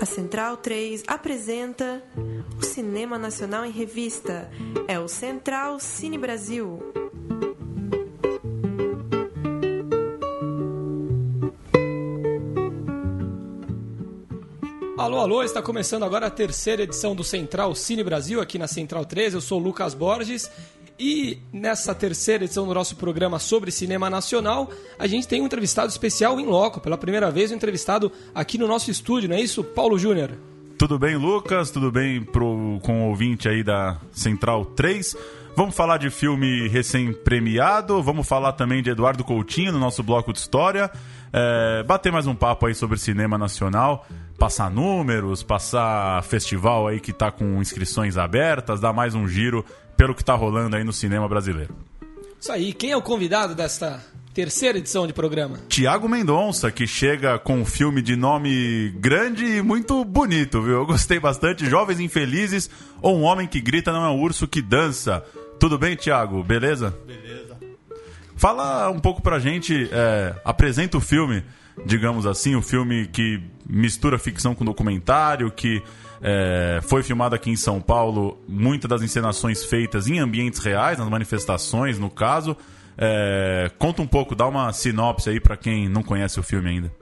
A Central 3 apresenta o Cinema Nacional em Revista. É o Central Cine Brasil. Alô, alô, está começando agora a terceira edição do Central Cine Brasil, aqui na Central 3. Eu sou o Lucas Borges e nessa terceira edição do nosso programa sobre cinema nacional, a gente tem um entrevistado especial em loco, pela primeira vez um entrevistado aqui no nosso estúdio, não é isso, Paulo Júnior? Tudo bem, Lucas? Tudo bem pro, com o ouvinte aí da Central 3? Vamos falar de filme recém-premiado, vamos falar também de Eduardo Coutinho no nosso bloco de história, é, bater mais um papo aí sobre cinema nacional, passar números, passar festival aí que tá com inscrições abertas, dar mais um giro pelo que tá rolando aí no cinema brasileiro. Isso aí, quem é o convidado desta terceira edição de programa? Tiago Mendonça, que chega com um filme de nome grande e muito bonito, viu? Eu gostei bastante. Jovens Infelizes ou Um Homem que Grita Não é um Urso que Dança. Tudo bem, Tiago? Beleza? Beleza. Fala um pouco pra gente, é, apresenta o filme, digamos assim, o filme que mistura ficção com documentário, que é, foi filmado aqui em São Paulo, muitas das encenações feitas em ambientes reais, nas manifestações, no caso. É, conta um pouco, dá uma sinopse aí para quem não conhece o filme ainda.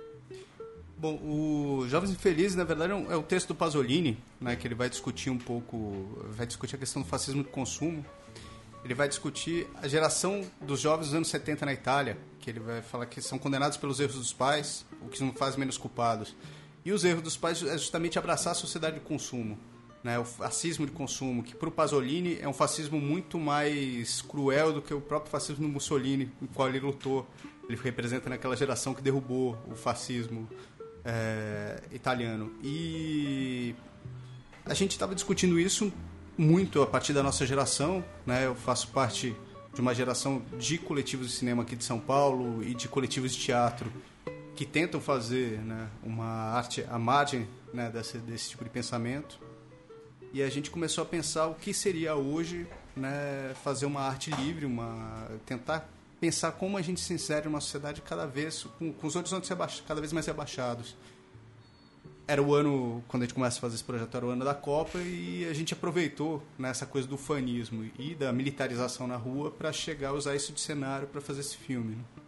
Bom, o Jovens Infelizes, na verdade, é é um texto do Pasolini, né, que ele vai discutir um pouco, vai discutir a questão do fascismo de consumo. Ele vai discutir a geração dos jovens dos anos 70 na Itália, que ele vai falar que são condenados pelos erros dos pais, o que não faz menos culpados. E os erros dos pais é justamente abraçar a sociedade de consumo, né, o fascismo de consumo, que para o Pasolini é um fascismo muito mais cruel do que o próprio fascismo do Mussolini, o qual ele lutou. Ele representa naquela geração que derrubou o fascismo é, italiano. E a gente estava discutindo isso muito a partir da nossa geração. Né? Eu faço parte de uma geração de coletivos de cinema aqui de São Paulo e de coletivos de teatro que tentam fazer né, uma arte à margem né, desse, desse tipo de pensamento. E a gente começou a pensar o que seria hoje né, fazer uma arte livre, uma tentar pensar como a gente se insere numa sociedade cada vez com, com os horizontes cada vez mais rebaixados. Era o ano, quando a gente começa a fazer esse projeto, era o ano da Copa e a gente aproveitou nessa né, coisa do fanismo e da militarização na rua para chegar a usar isso de cenário para fazer esse filme. Né?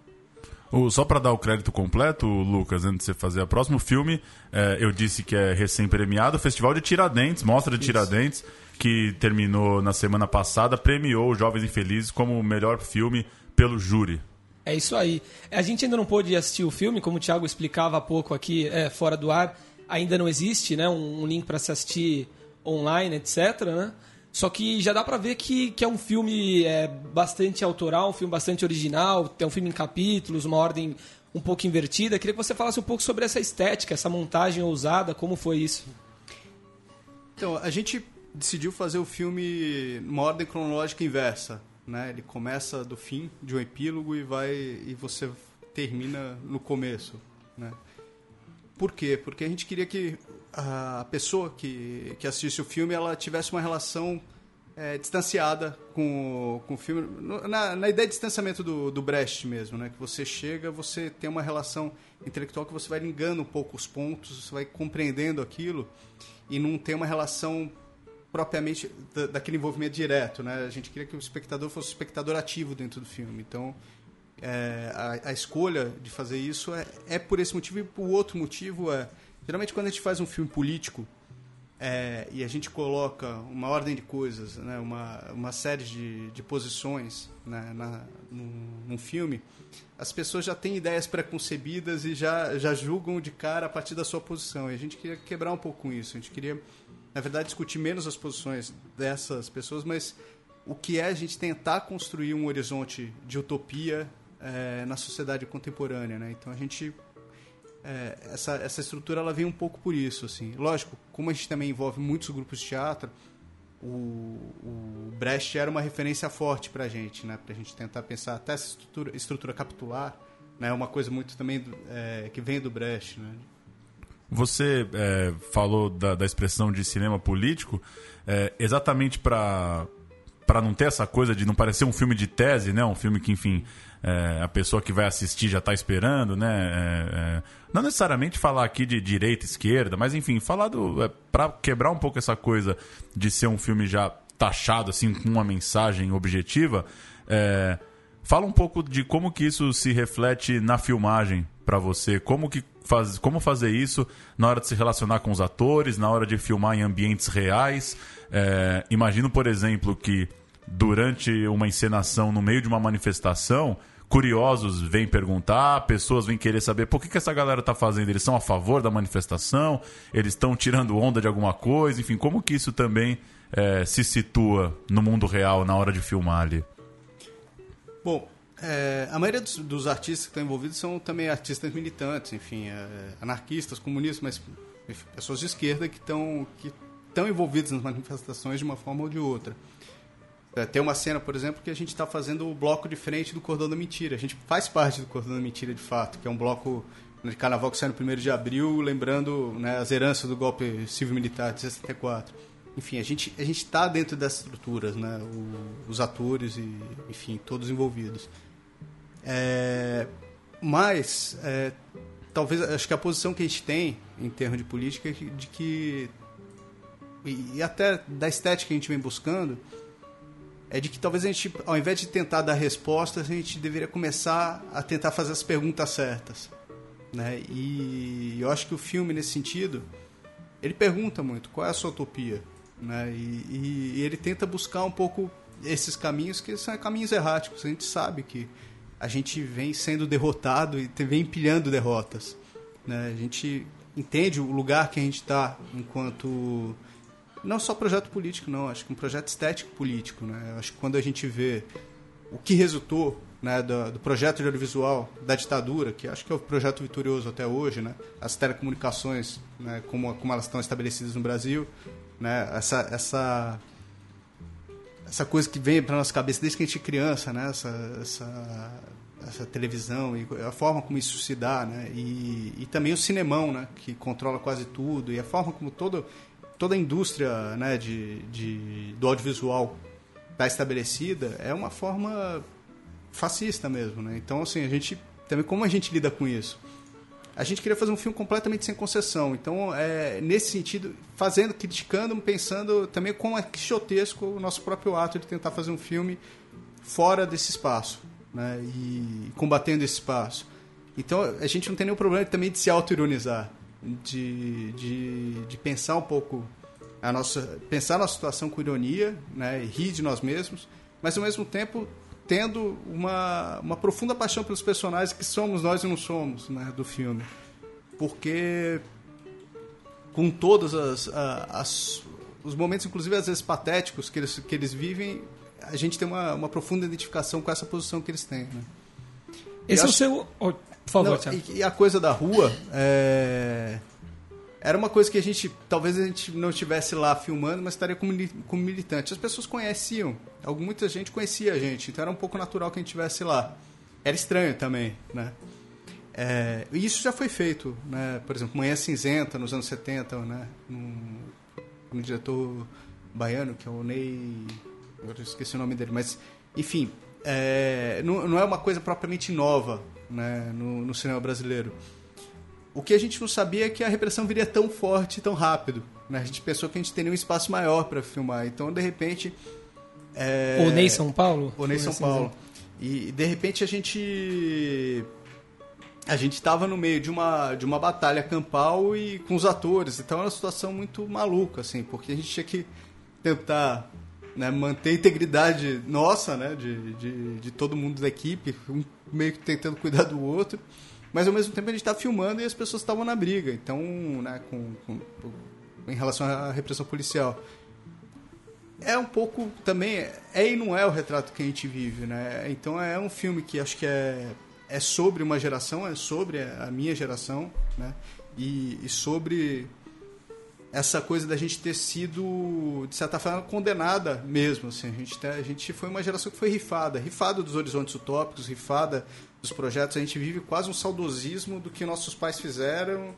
O, só para dar o crédito completo, Lucas, antes de você fazer o próximo filme, é, eu disse que é recém-premiado, o Festival de Tiradentes, Mostra de Isso. Tiradentes, que terminou na semana passada, premiou Jovens Infelizes como o melhor filme pelo júri. É isso aí. A gente ainda não pôde assistir o filme, como o Thiago explicava há pouco aqui, é, fora do ar, ainda não existe né, um, um link para se assistir online, etc. Né? Só que já dá pra ver que, que é um filme é, bastante autoral, um filme bastante original, é um filme em capítulos, uma ordem um pouco invertida. Queria que você falasse um pouco sobre essa estética, essa montagem ousada, como foi isso? Então, a gente decidiu fazer o filme numa ordem cronológica inversa. Né? Ele começa do fim, de um epílogo, e vai e você termina no começo. Né? Por quê? Porque a gente queria que a pessoa que, que assistisse o filme ela tivesse uma relação é, distanciada com, com o filme. Na, na ideia de distanciamento do, do Brecht mesmo, né? Que você chega, você tem uma relação intelectual que você vai ligando um pouco os pontos, você vai compreendendo aquilo e não tem uma relação propriamente da, daquele envolvimento direto, né? A gente queria que o espectador fosse um espectador ativo dentro do filme. Então, é, a, a, escolha de fazer isso é, é por esse motivo e o outro motivo é geralmente quando a gente faz um filme político é, e a gente coloca uma ordem de coisas, né, uma, uma série de, de posições né, na, num, num filme, as pessoas já têm ideias preconcebidas e já, já julgam de cara a partir da sua posição. E a gente queria quebrar um pouco com isso. A gente queria, na verdade, discutir menos as posições dessas pessoas, mas o que é a gente tentar construir um horizonte de utopia é, na sociedade contemporânea, né? Então a gente é, essa, essa estrutura ela vem um pouco por isso, assim. Lógico, como a gente também envolve muitos grupos de teatro, o, o Brecht era uma referência forte para a gente, né? Para a gente tentar pensar até essa estrutura, estrutura capitular, né? Uma coisa muito também do, é, que vem do Brecht, né? Você é, falou da, da, expressão de cinema político, é, exatamente para para não ter essa coisa de não parecer um filme de tese, né? Um filme que, enfim, é, a pessoa que vai assistir já está esperando, né? É, é, não necessariamente falar aqui de direita, esquerda, mas enfim, falar do. É, para quebrar um pouco essa coisa de ser um filme já taxado, assim, com uma mensagem objetiva. É, fala um pouco de como que isso se reflete na filmagem para você, como que faz, como fazer isso na hora de se relacionar com os atores, na hora de filmar em ambientes reais. É, imagino, por exemplo, que durante uma encenação no meio de uma manifestação, curiosos vêm perguntar, pessoas vêm querer saber por que, que essa galera está fazendo. Eles são a favor da manifestação? Eles estão tirando onda de alguma coisa? Enfim, como que isso também é, se situa no mundo real na hora de filmar ali? Bom, é, a maioria dos, dos, artistas que estão envolvidos são também artistas militantes, enfim, é, anarquistas, comunistas, mas enfim, pessoas de esquerda que estão que estão envolvidas nas manifestações de uma forma ou de outra. É, tem uma cena, por exemplo, que a gente está fazendo o bloco de frente do Cordão da Mentira. A gente faz parte do Cordão da Mentira, de fato, que é um bloco de carnaval que sai no 1 de abril, lembrando né, as heranças do golpe civil-militar de 64. Enfim, a gente a gente está dentro dessas estruturas, né? O, os atores e, enfim, todos envolvidos. É, mas, é, talvez, acho que a posição que a gente tem em termos de política é de que, e, e até da estética que a gente vem buscando, é de que talvez a gente, ao invés de tentar dar respostas, a gente deveria começar a tentar fazer as perguntas certas. Né? E eu acho que o filme, nesse sentido, ele pergunta muito qual é a sua utopia. Né? E, e ele tenta buscar um pouco esses caminhos que são caminhos erráticos. A gente sabe que a gente vem sendo derrotado e vem empilhando derrotas. Né? A gente entende o lugar que a gente está enquanto não só projeto político, não. Acho que um projeto estético político. Né? Acho que quando a gente vê o que resultou né, do, do, projeto de audiovisual da ditadura, que acho que é o projeto vitorioso até hoje, né? as telecomunicações, né, como, como elas estão estabelecidas no Brasil, né? essa, essa, essa coisa que vem para nossa cabeça desde que a gente é criança, né? essa, essa, essa televisão e a forma como isso se dá, né? e, e também o cinemão, né? que controla quase tudo, e a forma como todo toda a indústria né, de, de, do audiovisual está estabelecida é uma forma fascista mesmo, né? Então, assim, a gente também como a gente lida com isso? A gente queria fazer um filme completamente sem concessão. Então, é, nesse sentido, fazendo, criticando, pensando também como é quixotesco o nosso próprio ato de tentar fazer um filme fora desse espaço, né? E combatendo esse espaço. Então, a gente não tem nenhum problema também de se auto-ironizar de, de, de pensar um pouco a nossa pensar a nossa situação com ironia, né, e rir de nós mesmos, mas ao mesmo tempo tendo uma, uma profunda paixão pelos personagens que somos nós e não somos, né, do filme, porque com todos as, as, os momentos, inclusive às vezes patéticos que eles, que eles vivem, a gente tem uma, uma profunda identificação com essa posição que eles têm. Né? Esse é o seu por favor, não, e, e, a coisa da rua é... era uma coisa que a gente talvez a gente não estivesse lá filmando, mas estaria como, como militante. As pessoas conheciam, muita gente conhecia a gente, então era um pouco natural que a gente estivesse lá. Era estranho também, né? É, e isso já foi feito, né? Por exemplo, Manhã Cinzenta, nos anos 70, né? Um, um diretor baiano, que é o Ney... Eu esqueci o nome dele, mas... Enfim, é, não, não é uma coisa propriamente nova, né, no, no, cinema brasileiro. O que a gente não sabia é que a repressão viria tão forte, tão rápido. Né? A gente pensou que a gente teria um espaço maior para filmar. Então, de repente. É... Ou nem São Paulo? Ou nem São Paulo. E de repente a gente a gente estava no meio de uma, de uma batalha campal e com os atores. Então era uma situação muito maluca, assim, porque a gente tinha que tentar né, manter a integridade nossa, né, de, de, de, todo mundo da equipe, um meio que tentando cuidar do outro, mas ao mesmo tempo a gente está filmando e as pessoas estavam na briga, então, né, com, com, em relação à repressão policial. É um pouco também, é e não é o retrato que a gente vive, né? Então é um filme que acho que é, é sobre uma geração, é sobre a minha geração, né? E, e sobre essa coisa da gente ter sido, de certa forma, condenada mesmo. Assim. A, gente, a gente foi uma geração que foi rifada rifada dos horizontes utópicos, rifada dos projetos. A gente vive quase um saudosismo do que nossos pais fizeram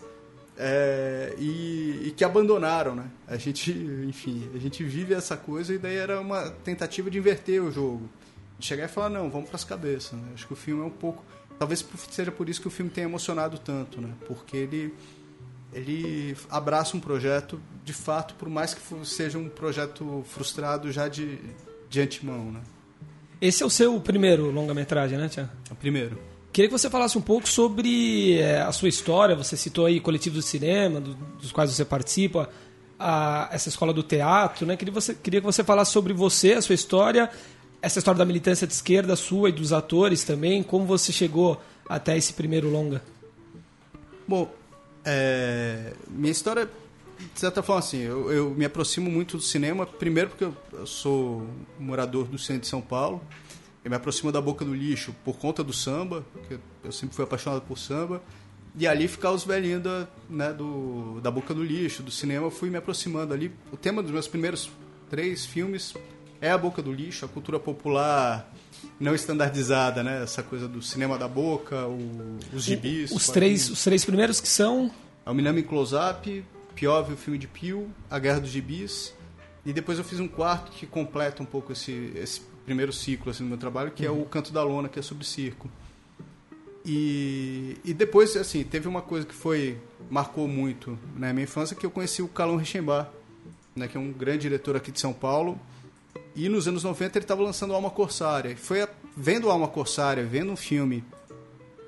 é, e, e, que abandonaram, né? A gente, enfim, a gente vive essa coisa e daí era uma tentativa de inverter o jogo. Chegar e falar, não, vamos para as cabeças. Né? Acho que o filme é um pouco... Talvez seja por isso que o filme tenha emocionado tanto, né? Porque ele, ele abraça um projeto, de fato, por mais que seja um projeto frustrado já de, de antemão, né? Esse é o seu primeiro longa-metragem, né, Tiago? É o primeiro. Queria que você falasse um pouco sobre é, a sua história. Você citou aí coletivos de cinema, do, dos quais você participa, a, essa escola do teatro. Né? Queria, você, queria que você falasse sobre você, a sua história, essa história da militância de esquerda sua e dos atores também. Como você chegou até esse primeiro longa? Bom, é, minha história, de certa forma, assim, eu, eu, me aproximo muito do cinema. Primeiro porque eu, eu sou morador do centro de São Paulo eu me aproximo da boca do lixo por conta do samba, que eu sempre fui apaixonado por samba. E ali ficar os velhinhos da, né, do, da boca do lixo, do cinema, eu fui me aproximando ali. O tema dos meus primeiros três filmes é a boca do lixo, a cultura popular não estandardizada, né? Essa coisa do cinema da boca, o, os gibis. Os três, os três primeiros que são? É o Minami Close-Up, Piove, o filme de Pio, A Guerra dos Gibis. E depois eu fiz um quarto que completa um pouco esse, esse primeiro ciclo assim, do meu trabalho, que uhum. é o Canto da Lona, que é sobre circo. E, e depois, assim, teve uma coisa que foi marcou muito na né, minha infância, que eu conheci o Calão Richembar, né, que é um grande diretor aqui de São Paulo. E nos anos 90 ele estava lançando Alma Corsária. Foi a, vendo Alma Corsária, vendo um filme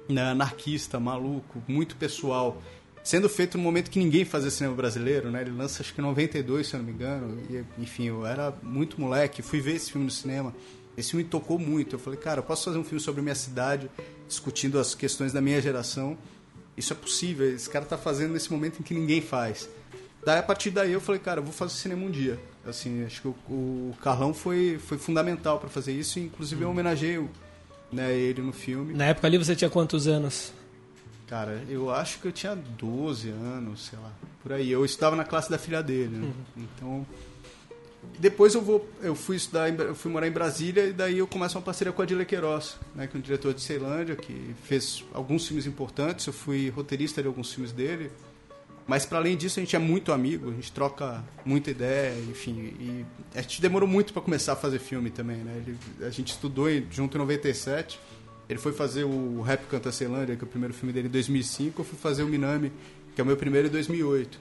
né, anarquista, maluco, muito pessoal, sendo feito no momento que ninguém fazia cinema brasileiro, né? Ele lança acho que em 92, se eu não me engano. E, enfim, eu era muito moleque, fui ver esse filme no cinema. Esse filme me tocou muito. Eu falei, cara, eu posso fazer um filme sobre minha cidade, discutindo as questões da minha geração. Isso é possível. Esse cara está fazendo nesse momento em que ninguém faz. Daí, a partir daí, eu falei, cara, eu vou fazer cinema um dia. Assim, acho que o, o Carlão foi, foi fundamental para fazer isso. Inclusive, eu homenageio né, ele no filme. Na época ali, você tinha quantos anos? Cara, eu acho que eu tinha 12 anos, sei lá, por aí. Eu estudava na classe da filha dele, né? Uhum. Então, depois eu vou, eu fui estudar, eu fui morar em Brasília e daí eu começo uma parceria com a Adila Queiroz, né, que é um diretor de Ceilândia que fez alguns filmes importantes. Eu fui roteirista de alguns filmes dele. Mas para além disso a gente é muito amigo, a gente troca muita ideia, enfim, e a gente demorou muito para começar a fazer filme também, né? Ele, a gente estudou junto em 97 ele foi fazer o Rap Canta Ceilândia, que é o primeiro filme dele em 2005. Eu fui fazer o Minami, que é o meu primeiro em 2008.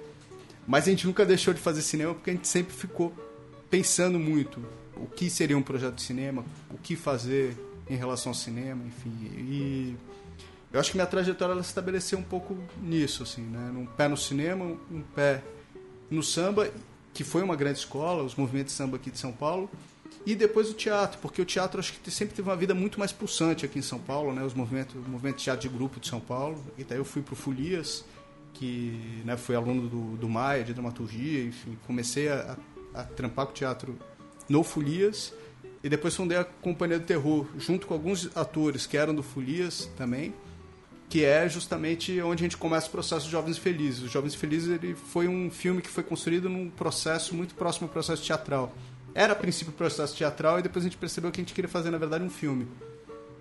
Mas a gente nunca deixou de fazer cinema porque a gente sempre ficou pensando muito o que seria um projeto de cinema, o que fazer em relação ao cinema, enfim. E eu acho que minha trajetória ela se estabeleceu um pouco nisso, assim, né? Um pé no cinema, um pé no samba, que foi uma grande escola, os movimentos de samba aqui de São Paulo, e depois o teatro, porque o teatro acho que sempre teve uma vida muito mais pulsante aqui em São Paulo, né? Os movimentos, o movimento de teatro de grupo de São Paulo. E daí eu fui para o Folias, que né, fui aluno do, do Maia, de dramaturgia, enfim, comecei a, a, a trampar com teatro no Folias. E depois fundei a Companhia do Terror, junto com alguns atores que eram do Folias também, que é justamente onde a gente começa o processo de Jovens Felizes. Os Jovens Felizes ele foi um filme que foi construído num processo muito próximo ao processo teatral era a princípio processo teatral e depois a gente percebeu que a gente queria fazer na verdade um filme.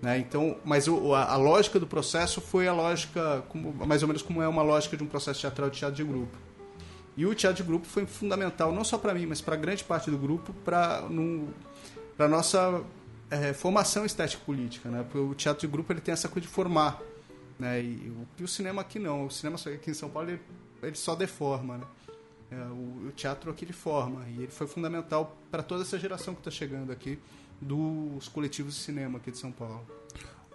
Né? Então, mas o, a, a, lógica do processo foi a lógica, como, mais ou menos como é uma lógica de um processo teatral de teatro de grupo. E o teatro de grupo foi fundamental, não só para mim, mas para grande parte do grupo, para a nossa é, formação estética política. Né? Porque o teatro de grupo ele tem essa coisa de formar. Né? E, o, e o cinema aqui não. O cinema aqui em São Paulo ele, ele só deforma. Né? É, o, o, teatro aqui ele forma e ele foi fundamental para toda essa geração que está chegando aqui dos coletivos de cinema aqui de São Paulo.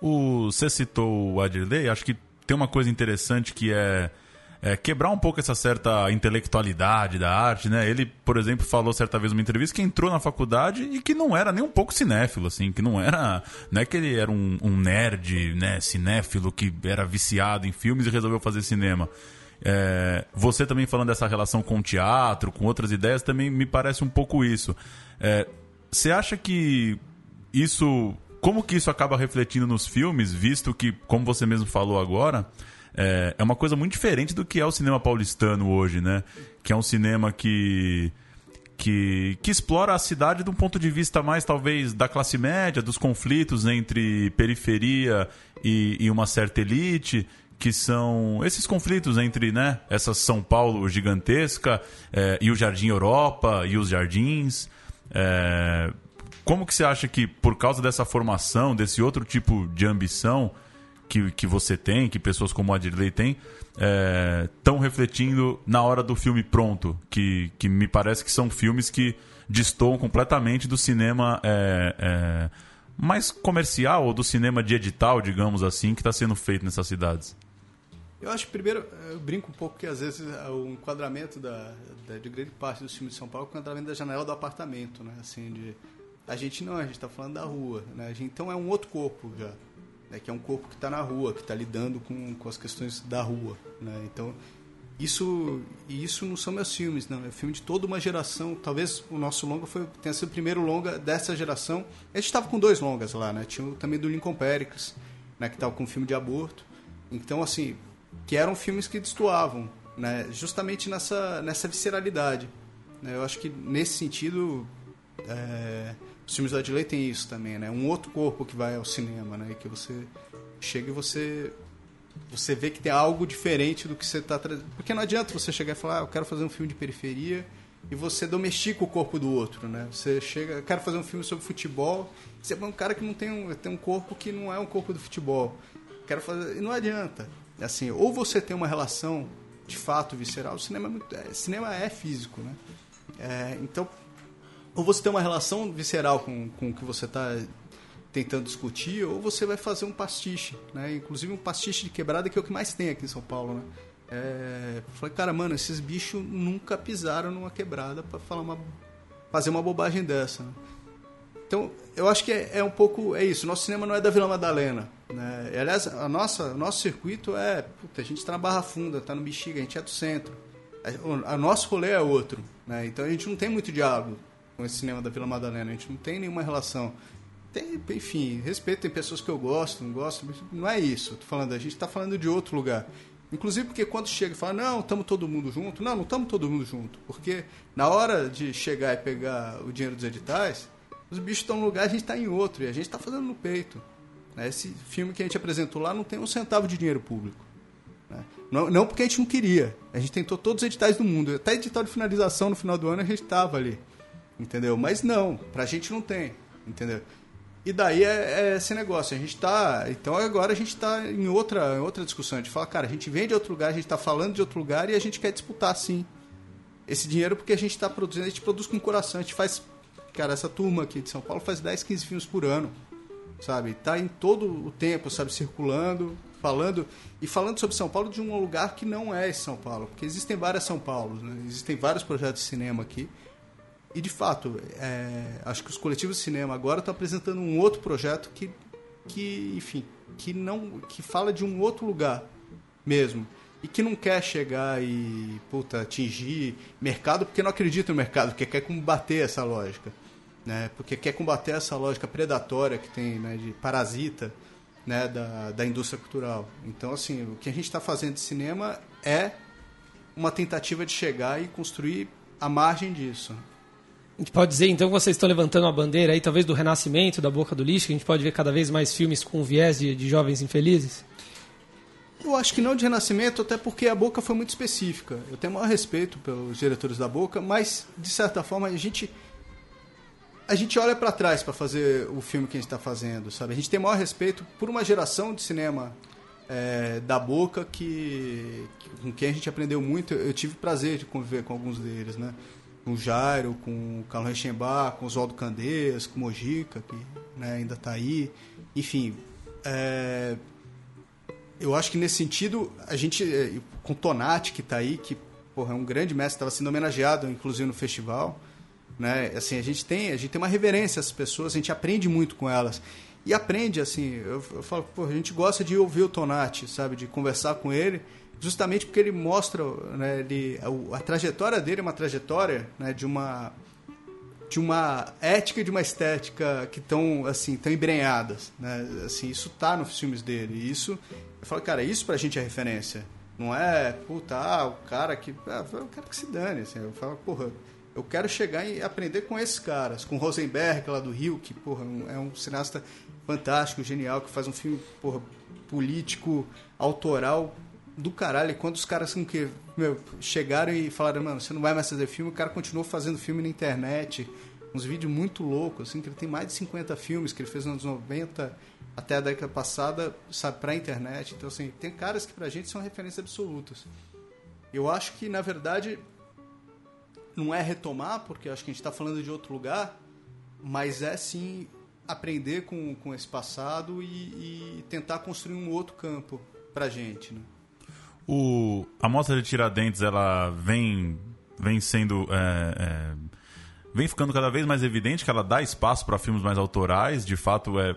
O, você citou o Adirley, acho que tem uma coisa interessante que é, é, quebrar um pouco essa certa intelectualidade da arte, né? Ele, por exemplo, falou certa vez numa entrevista que entrou na faculdade e que não era nem um pouco cinéfilo, assim, que não era, não é que ele era um, um nerd, né, cinéfilo que era viciado em filmes e resolveu fazer cinema é, você também falando dessa relação com o teatro, com outras ideias, também me parece um pouco isso. É, você acha que isso. Como que isso acaba refletindo nos filmes, visto que, como você mesmo falou agora, é, é uma coisa muito diferente do que é o cinema paulistano hoje, né? Que é um cinema que que, que explora a cidade de um ponto de vista mais, talvez, da classe média, dos conflitos entre periferia e, e uma certa elite, que são esses conflitos entre né, essa São Paulo gigantesca é, e o Jardim Europa e os jardins. É, como que você acha que, por causa dessa formação, desse outro tipo de ambição que, que você tem, que pessoas como a Dirley têm, estão é, refletindo na hora do filme pronto? Que, que me parece que são filmes que destoam completamente do cinema mais comercial ou do cinema de edital, digamos assim, que está sendo feito nessas cidades? Eu acho que primeiro, eu brinco um pouco que às vezes o enquadramento da, da, de grande parte dos filmes de São Paulo é o enquadramento da janela do apartamento, né? Assim, de, a gente não, a gente está falando da rua, né? Gente, então é um outro corpo já, né? que é um corpo que está na rua, que está lidando com, com as questões da rua, né? Então isso isso não são meus filmes, não. É filme de toda uma geração. Talvez o nosso longa foi tenha sido o primeiro longa dessa geração. A gente estava com dois longas lá, né? Tinha também do Lincoln Pericles, né? Que estava com um filme de aborto. Então assim, que eram filmes que destoavam, né? Justamente nessa nessa visceralidade. Né? Eu acho que nesse sentido é, os filmes da Adley tem isso também, né? Um outro corpo que vai ao cinema, né? Que você chega e você você vê que tem algo diferente do que você está trazendo. Porque não adianta você chegar e falar, ah, eu quero fazer um filme de periferia e você domestica o corpo do outro, né? Você chega, eu quero fazer um filme sobre futebol, você é um cara que não tem um, tem um corpo que não é um corpo do futebol. Quero fazer, e não adianta. Assim, ou você tem uma relação de fato visceral, o cinema é, muito, é, cinema é físico, né? É, então, ou você tem uma relação visceral com, com o que você está tentando discutir, ou você vai fazer um pastiche, né? Inclusive um pastiche de quebrada que é o que mais tem aqui em São Paulo, né? É, falei, cara, mano, esses bichos nunca pisaram numa quebrada para falar uma, fazer uma bobagem dessa. Né? Então, eu acho que é, é, um pouco é isso. Nosso cinema não é da Vila Madalena, né? E, aliás, a nossa, o nosso circuito é, puta, a gente está na Barra Funda, está no Bexiga, a gente é do centro. A, nosso rolê é outro, né? Então a gente não tem muito diálogo com esse cinema da Vila Madalena, a gente não tem nenhuma relação tem, enfim, respeito, tem pessoas que eu gosto, não gosto, não é isso. Tô falando, a gente está falando de outro lugar. Inclusive porque quando chega e fala, não, estamos todo mundo junto, não, não estamos todo mundo junto. Porque na hora de chegar e pegar o dinheiro dos editais, os bichos estão num lugar, a gente está em outro, e a gente está fazendo no peito. Né? Esse filme que a gente apresentou lá não tem um centavo de dinheiro público. Né? Não, porque a gente não queria. A gente tentou todos os editais do mundo. Até edital de finalização no final do ano a gente estava ali. Entendeu? Mas não, pra gente não tem. Entendeu? E daí é, é, esse negócio. A gente tá. Então agora a gente está em outra, em outra discussão. A gente fala, cara, a gente vem de outro lugar, a gente está falando de outro lugar e a gente quer disputar sim esse dinheiro porque a gente está produzindo, a gente produz com coração. A gente faz. Cara, essa turma aqui de São Paulo faz 10, 15 filmes por ano. Sabe? Tá em todo o tempo, sabe, circulando, falando. E falando sobre São Paulo de um lugar que não é São Paulo. Porque existem várias São Paulos, né? Existem vários projetos de cinema aqui. E de fato, é, acho que os coletivos de cinema agora estão apresentando um outro projeto que, que, enfim, que não, que fala de um outro lugar mesmo e que não quer chegar e puta, atingir mercado porque não acredita no mercado, porque quer combater essa lógica, né? Porque quer combater essa lógica predatória que tem, né, de parasita, né, da, da indústria cultural. Então, assim, o que a gente está fazendo de cinema é uma tentativa de chegar e construir a margem disso. A gente pode dizer, então, que vocês estão levantando uma bandeira aí, talvez do renascimento da boca do lixo, que a gente pode ver cada vez mais filmes com viés de, de jovens infelizes? Eu acho que não de renascimento, até porque a Boca foi muito específica. Eu tenho maior respeito pelos diretores da Boca, mas, de certa forma, a gente a gente olha para trás para fazer o filme que a gente está fazendo, sabe? A gente tem maior respeito por uma geração de cinema é, da Boca que, que, com quem a gente aprendeu muito. Eu tive prazer de conviver com alguns deles, né? com o Jairo, com o Carlos Rechenbach, com o Oswaldo Candeias, com o Mojica, que né, ainda está aí. Enfim, é, eu acho que nesse sentido, a gente, é, com o Tonati, que está aí, que porra, é um grande mestre, estava sendo homenageado, inclusive, no festival. Né? Assim, a gente tem a gente tem uma reverência às pessoas, a gente aprende muito com elas. E aprende, assim, eu, eu falo, pô, a gente gosta de ouvir o Tonati, sabe? De conversar com ele justamente porque ele mostra né, ele, a, a, trajetória dele é uma trajetória né, de uma de uma ética e de uma estética que estão assim tão embrenhadas né? assim isso tá nos filmes dele e isso eu falo cara isso pra gente é referência não é puta ah, o cara que ah, o cara que se dane assim, eu falo porra eu quero chegar e aprender com esses caras com Rosenberg lá do Rio que porra é um cineasta fantástico, genial, que faz um filme porra, político, autoral do caralho. E quando os caras assim, que, meu, chegaram e falaram, mano, você não vai mais fazer filme, o cara continuou fazendo filme na internet. Uns vídeos muito loucos, assim, que ele tem mais de 50 filmes que ele fez nos anos 90 até a década passada, sabe, pra internet. Então, assim, tem caras que pra gente são referências absolutas. Eu acho que, na verdade, não é retomar, porque acho que a gente está falando de outro lugar, mas é sim aprender com, com esse passado e, e tentar construir um outro campo pra gente, né? O, a mostra de Tiradentes, ela vem, vem sendo... É, é, vem ficando cada vez mais evidente que ela dá espaço para filmes mais autorais. De fato, é,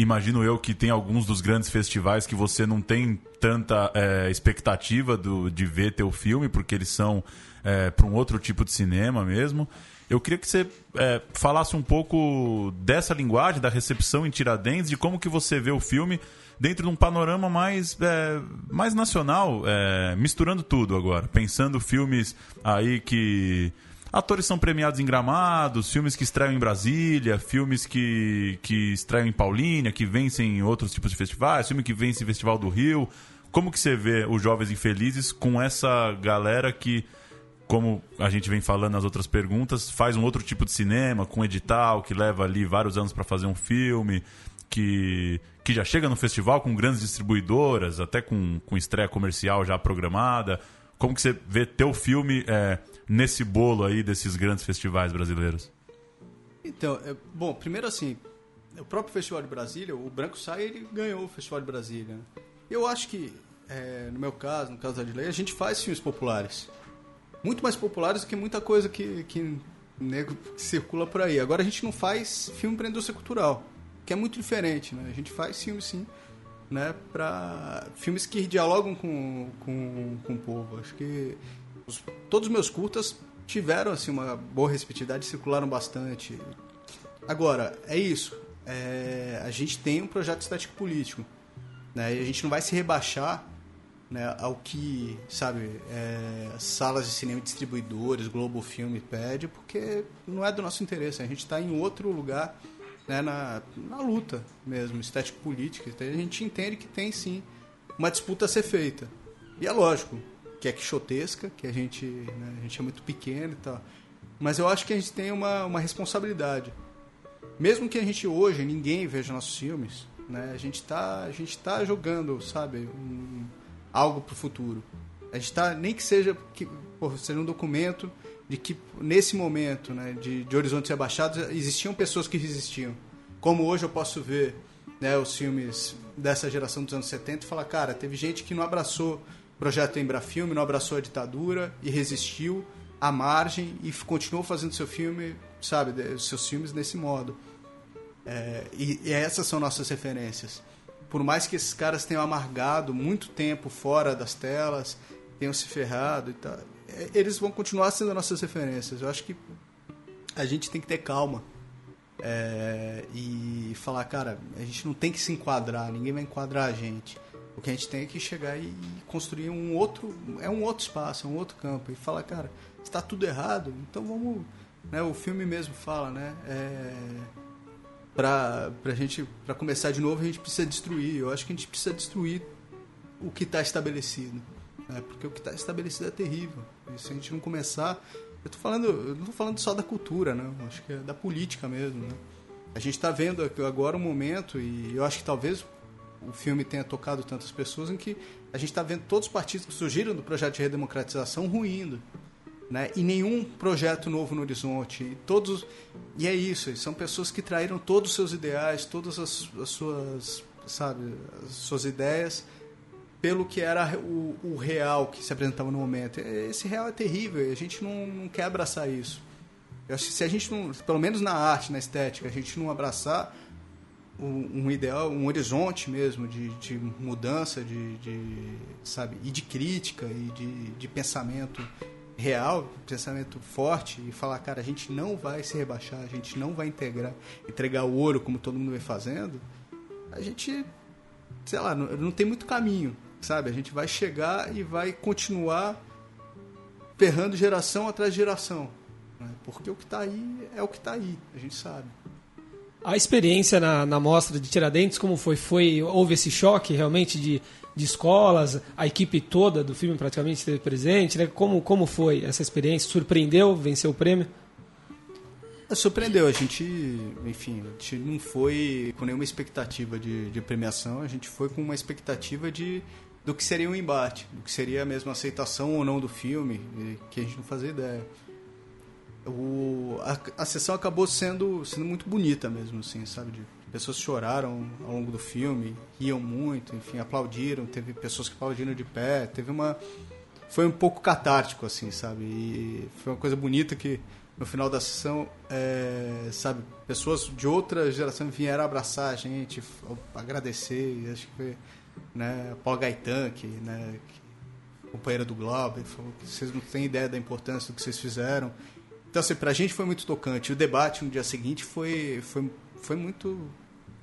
imagino eu que tem alguns dos grandes festivais que você não tem tanta é, expectativa do, de ver teu filme, porque eles são é, para um outro tipo de cinema mesmo. Eu queria que você é, falasse um pouco dessa linguagem, da recepção em Tiradentes, de como que você vê o filme dentro de um panorama mais, é, mais nacional, é, misturando tudo agora. Pensando filmes aí que. Atores são premiados em gramados, filmes que estreiam em Brasília, filmes que, que estreiam em Paulínia, que vencem em outros tipos de festivais, filme que vence em Festival do Rio. Como que você vê os Jovens Infelizes com essa galera que, como a gente vem falando nas outras perguntas, faz um outro tipo de cinema, com edital, que leva ali vários anos para fazer um filme, que, que já chega no festival com grandes distribuidoras, até com, com estreia comercial já programada. Como que você vê teu filme é, nesse bolo aí desses grandes festivais brasileiros? Então, é, bom, primeiro assim, o próprio Festival de Brasília, o Branco Sai, ele ganhou o Festival de Brasília. Né? Eu acho que, é, no meu caso, no caso da Adilei, a gente faz filmes populares. Muito mais populares do que muita coisa que, que, nego, que circula por aí. Agora a gente não faz filme para indústria cultural que é muito diferente, né? A gente faz filmes sim, né? Para filmes que dialogam com, com, com o povo. Acho que os, todos os meus curtas tiveram assim uma boa receptividade, circularam bastante. Agora é isso. É, a gente tem um projeto estético político, né? E a gente não vai se rebaixar né, ao que, sabe, é, salas de cinema, distribuidores, Globo Filme pede, porque não é do nosso interesse. A gente está em outro lugar né, na, na luta mesmo, estética política. Então a gente entende que tem sim uma disputa a ser feita. E é lógico que é quixotesca, que a gente, né, a gente é muito pequeno e tal. Mas eu acho que a gente tem uma, uma responsabilidade. Mesmo que a gente hoje ninguém veja nossos filmes, né, a gente está a gente tá jogando, sabe, um, algo para o futuro. A gente está nem que seja que por seja um documento de que nesse momento né, de, de horizontes abaixados existiam pessoas que resistiam. Como hoje eu posso ver né, os filmes dessa geração dos anos 70 e falar, cara, teve gente que não abraçou o projeto Embrafilme, não abraçou a ditadura e resistiu à margem e continuou fazendo seu filme, sabe, seus filmes nesse modo. É, e, e essas são nossas referências. Por mais que esses caras tenham amargado muito tempo fora das telas, tenham se ferrado e tal, eles vão continuar sendo nossas referências. Eu acho que a gente tem que ter calma é, e falar, cara, a gente não tem que se enquadrar, ninguém vai enquadrar a gente. O que a gente tem é que chegar e construir um outro, é um outro espaço, é um outro campo e falar, cara, está tudo errado, então vamos, né? O filme mesmo fala, né? É, para pra gente, para começar de novo, a gente precisa destruir. Eu acho que a gente precisa destruir o que está estabelecido, né? Porque o que está estabelecido é terrível. E se a gente não começar, eu tô falando, eu não tô falando só da cultura, né? Acho que é da política mesmo, né? A gente está vendo agora um momento e eu acho que talvez o filme tenha tocado tantas pessoas em que a gente está vendo todos os partidos que surgiram do projeto de redemocratização ruindo, né? E nenhum projeto novo no horizonte. E todos e é isso. São pessoas que traíram todos os seus ideais, todas as, as suas, sabe, as suas ideias pelo que era o, o, real que se apresentava no momento. Esse real é terrível e a gente não, não quer abraçar isso. Eu acho que se a gente não, pelo menos na arte, na estética, a gente não abraçar um, um ideal, um horizonte mesmo de, de mudança, de, de, sabe, e de crítica e de, de pensamento real, pensamento forte e falar, cara, a gente não vai se rebaixar, a gente não vai integrar, entregar o ouro como todo mundo vem fazendo, a gente, sei lá, não, não tem muito caminho sabe? A gente vai chegar e vai continuar ferrando geração atrás de geração. Né? Porque o que está aí é o que está aí, a gente sabe. A experiência na, na mostra de Tiradentes, como foi? foi? Houve esse choque realmente de, de escolas, a equipe toda do filme praticamente esteve presente, né? Como, como foi essa experiência? Surpreendeu? Venceu o prêmio? É, surpreendeu, a gente, enfim, a gente não foi com nenhuma expectativa de, de premiação, a gente foi com uma expectativa de do que seria um embate, do que seria a mesma aceitação ou não do filme, que a gente não fazia ideia o, a, a sessão acabou sendo, sendo muito bonita mesmo, assim, sabe? De, pessoas choraram ao longo do filme, riam muito, enfim, aplaudiram. Teve pessoas que aplaudiram de pé. Teve uma. Foi um pouco catártico, assim, sabe? E foi uma coisa bonita que no final da sessão, é, sabe, pessoas de outra geração vieram abraçar a gente, agradecer. Acho que foi né, Paul Gaetan, que, né, que, companheira do Globo, falou que vocês não têm ideia da importância do que vocês fizeram. Então, assim, pra gente foi muito tocante. O debate no dia seguinte foi, foi, foi muito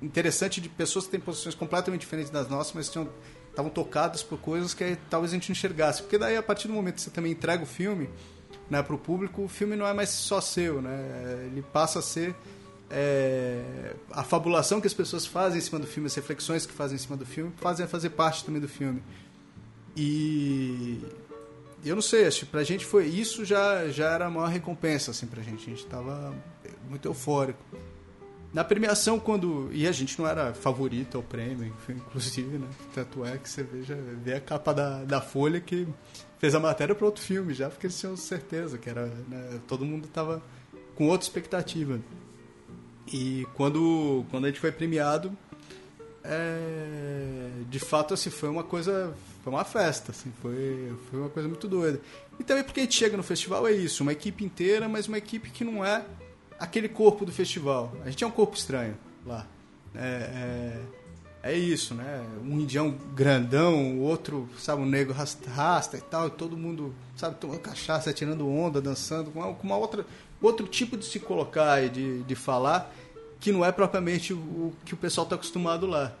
interessante de pessoas que têm posições completamente diferentes das nossas, mas tinham, estavam tocadas por coisas que talvez a gente enxergasse. Porque daí, a partir do momento que você também entrega o filme né, para o público, o filme não é mais só seu, né? Ele passa a ser é, a fabulação que as pessoas fazem em cima do filme, as reflexões que fazem em cima do filme, fazem fazer parte também do filme. E eu não sei, acho que pra gente foi isso já já era a maior recompensa assim pra gente. A gente tava muito eufórico. Na premiação quando e a gente não era favorito ao prêmio, inclusive, né? Tanto é que você veja vê a capa da, da Folha que fez a matéria para outro filme já, porque eles tinham certeza que era, né? todo mundo tava com outra expectativa. E quando quando a gente foi premiado, é, de fato assim foi uma coisa foi uma festa, assim, foi, foi uma coisa muito doida. E também porque a gente chega no festival é isso, uma equipe inteira, mas uma equipe que não é aquele corpo do festival. A gente é um corpo estranho lá. É, é, é isso, né? Um indião grandão, o outro, sabe, um negro rasta, rasta e tal, e todo mundo, sabe, tomando cachaça, tirando onda, dançando, com uma, com uma outra, outro tipo de se colocar e de, de falar que não é propriamente o, que o pessoal está acostumado lá.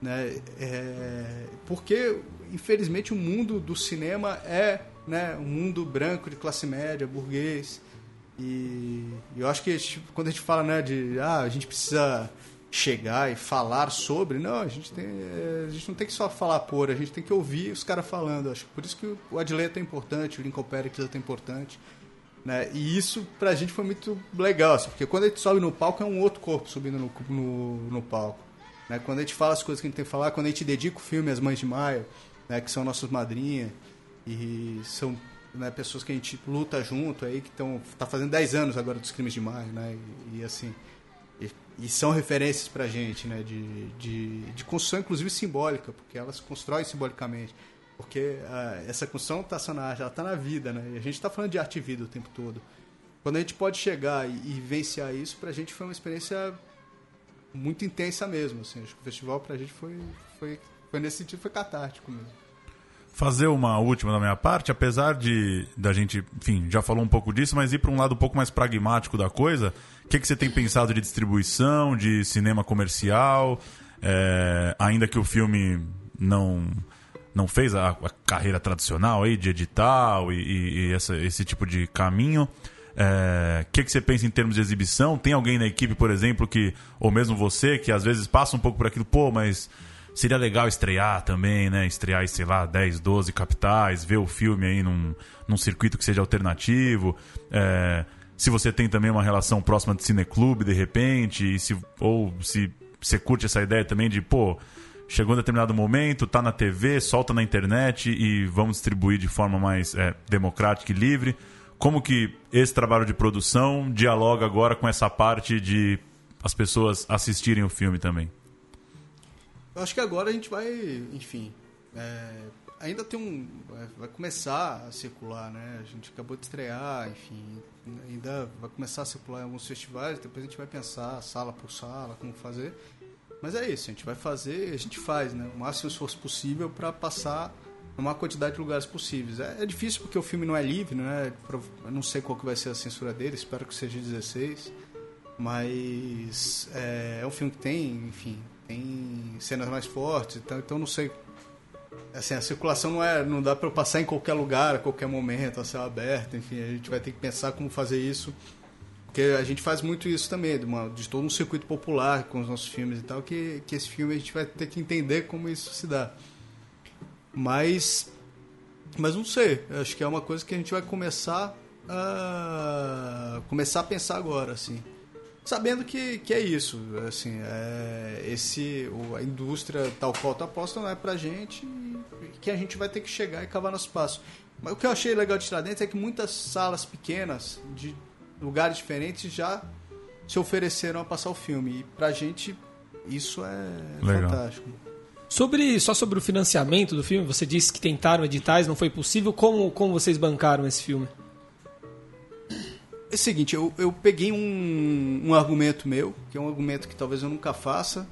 Né? É, porque, infelizmente, o mundo do cinema é né, um mundo branco de classe média, burguês. E eu acho que quando a gente fala né, de ah, a gente precisa chegar e falar sobre, não, a gente, tem, a gente não tem que só falar por, a gente tem que ouvir os caras falando. Acho que por isso que o Adley é importante, o Lincoln Pericles é importante. Né? E isso pra gente foi muito legal, assim, porque quando a gente sobe no palco é um outro corpo subindo no, no, no palco. Né? Quando a gente fala as coisas que a gente tem que falar, quando a gente dedica o filme às Mães de Maio, né, que são nossas madrinhas, e são né, pessoas que a gente luta junto aí, que estão tá fazendo 10 anos agora dos crimes de maio, né? E, e assim. E, e, são referências pra gente, né? De, de, de construção, inclusive simbólica, porque elas constroem simbolicamente. Porque uh, essa construção está só na arte, ela está na vida, né? E a gente está falando de arte e vida o tempo todo. Quando a gente pode chegar e, e vivenciar isso, pra gente foi uma experiência muito intensa mesmo. Assim. Acho que o festival pra gente foi, foi, foi nesse sentido, foi catártico mesmo. Fazer uma última da minha parte, apesar de da gente, enfim, já falou um pouco disso, mas ir para um lado um pouco mais pragmático da coisa, o que, que você tem pensado de distribuição, de cinema comercial, é, ainda que o filme não não fez a, a carreira tradicional aí de edital e, e, e essa, esse tipo de caminho, o é, que, que você pensa em termos de exibição? Tem alguém na equipe, por exemplo, que, ou mesmo você, que às vezes passa um pouco por aquilo, pô, mas seria legal estrear também, né? Estrear, sei lá, 10, 12 capitais, ver o filme aí num, num circuito que seja alternativo. É, se você tem também uma relação próxima de cineclube, de repente, se, ou se você curte essa ideia também de, pô, chegou um determinado momento, tá na TV, solta na internet e vamos distribuir de forma mais é, democrática e livre como que esse trabalho de produção dialoga agora com essa parte de as pessoas assistirem o filme também? Eu acho que agora a gente vai, enfim, é, ainda tem um, vai começar a circular, né? A gente acabou de estrear, enfim, ainda vai começar a circular em alguns festivais. Depois a gente vai pensar sala por sala como fazer. Mas é isso, a gente vai fazer, a gente faz, né? O máximo esforço possível para passar uma quantidade de lugares possíveis. É, é, difícil porque o filme não é livre, né? Eu não sei qual que vai ser a censura dele, espero que seja 16. Mas é, é um filme que tem, enfim, tem cenas mais fortes, então, então não sei. Assim, a circulação não é, não dá para passar em qualquer lugar, a qualquer momento, a céu aberto, enfim, a gente vai ter que pensar como fazer isso Porque a gente faz muito isso também, de, uma, de todo um circuito popular com os nossos filmes e tal, que, que esse filme a gente vai ter que entender como isso se dá. Mas, mas não sei, acho que é uma coisa que a gente vai começar a, começar a pensar agora, assim. Sabendo que, que é isso, assim, é, esse, a indústria tal qual tá não é pra gente, que a gente vai ter que chegar e cavar nosso passo. Mas o que eu achei legal de Tiradentes é que muitas salas pequenas, de lugares diferentes, já se ofereceram a passar o filme. E pra gente, isso é Legal. fantástico. Sobre, só sobre o financiamento do filme, você disse que tentaram editais, não foi possível. Como, como vocês bancaram esse filme? É o seguinte, eu, eu peguei um, um argumento meu, que é um argumento que talvez eu nunca faça,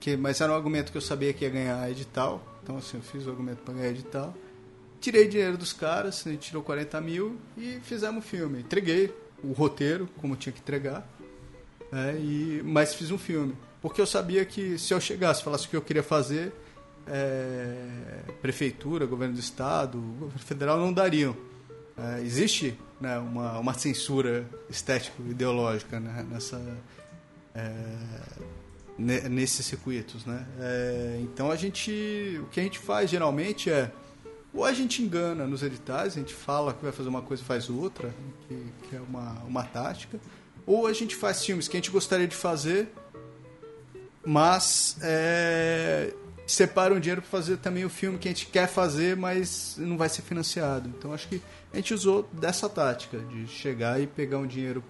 que, mas era um argumento que eu sabia que ia ganhar edital. Então, assim, eu fiz o argumento para ganhar edital. Tirei dinheiro dos caras, a gente tirou 40 mil e fizemos o filme. Entreguei o roteiro, como tinha que entregar, né, e, mas fiz um filme. Porque eu sabia que se eu chegasse falasse o que eu queria fazer, é, prefeitura, governo do estado, governo federal não dariam. É, existe né, uma, uma censura estético-ideológica né, nessa, é, ne- nesses circuitos. Né? É, então a gente, o que a gente faz geralmente é ou a gente engana nos editais, a gente fala que vai fazer uma coisa e faz outra, que, que é uma, uma tática, ou a gente faz filmes que a gente gostaria de fazer, mas é, separa um dinheiro para fazer também o filme que a gente quer fazer, mas não vai ser financiado. Então acho que a gente usou dessa tática de chegar e pegar um dinheiro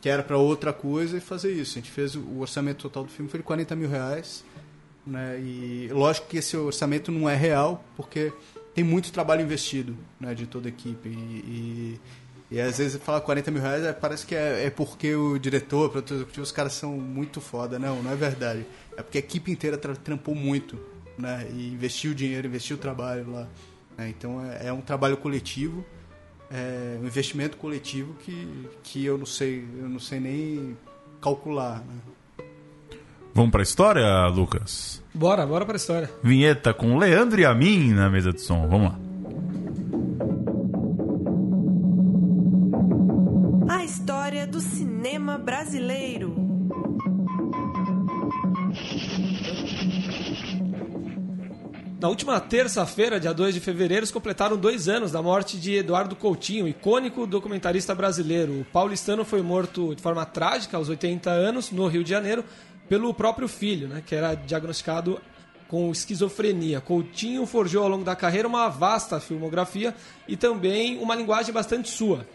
que era para outra coisa e fazer isso. A gente fez o orçamento total do filme foi de 40 mil reais, né? E lógico que esse orçamento não é real porque tem muito trabalho investido, né, de toda a equipe e, e, e às vezes fala 40 mil reais é, parece que é, é porque o diretor, o produtor executivo, os caras são muito foda. Não, não é verdade. É porque a equipe inteira tra trampou muito, né? E investiu dinheiro, investiu trabalho lá. né? Então é, é um trabalho coletivo, é um investimento coletivo que, que eu não sei, eu não sei nem calcular. Né? Vamos pra história, Lucas? Bora, bora pra história. Vinheta com Leandro e a mim na mesa de som. Vamos lá. A história do cinema brasileiro. Na última terça-feira, dia 2 de fevereiro, se completaram dois anos da morte de Eduardo Coutinho, icônico documentarista brasileiro. O paulistano foi morto de forma trágica aos 80 anos, no Rio de Janeiro, pelo próprio filho, né, que era diagnosticado com esquizofrenia. Coutinho forjou ao longo da carreira uma vasta filmografia e também uma linguagem bastante sua.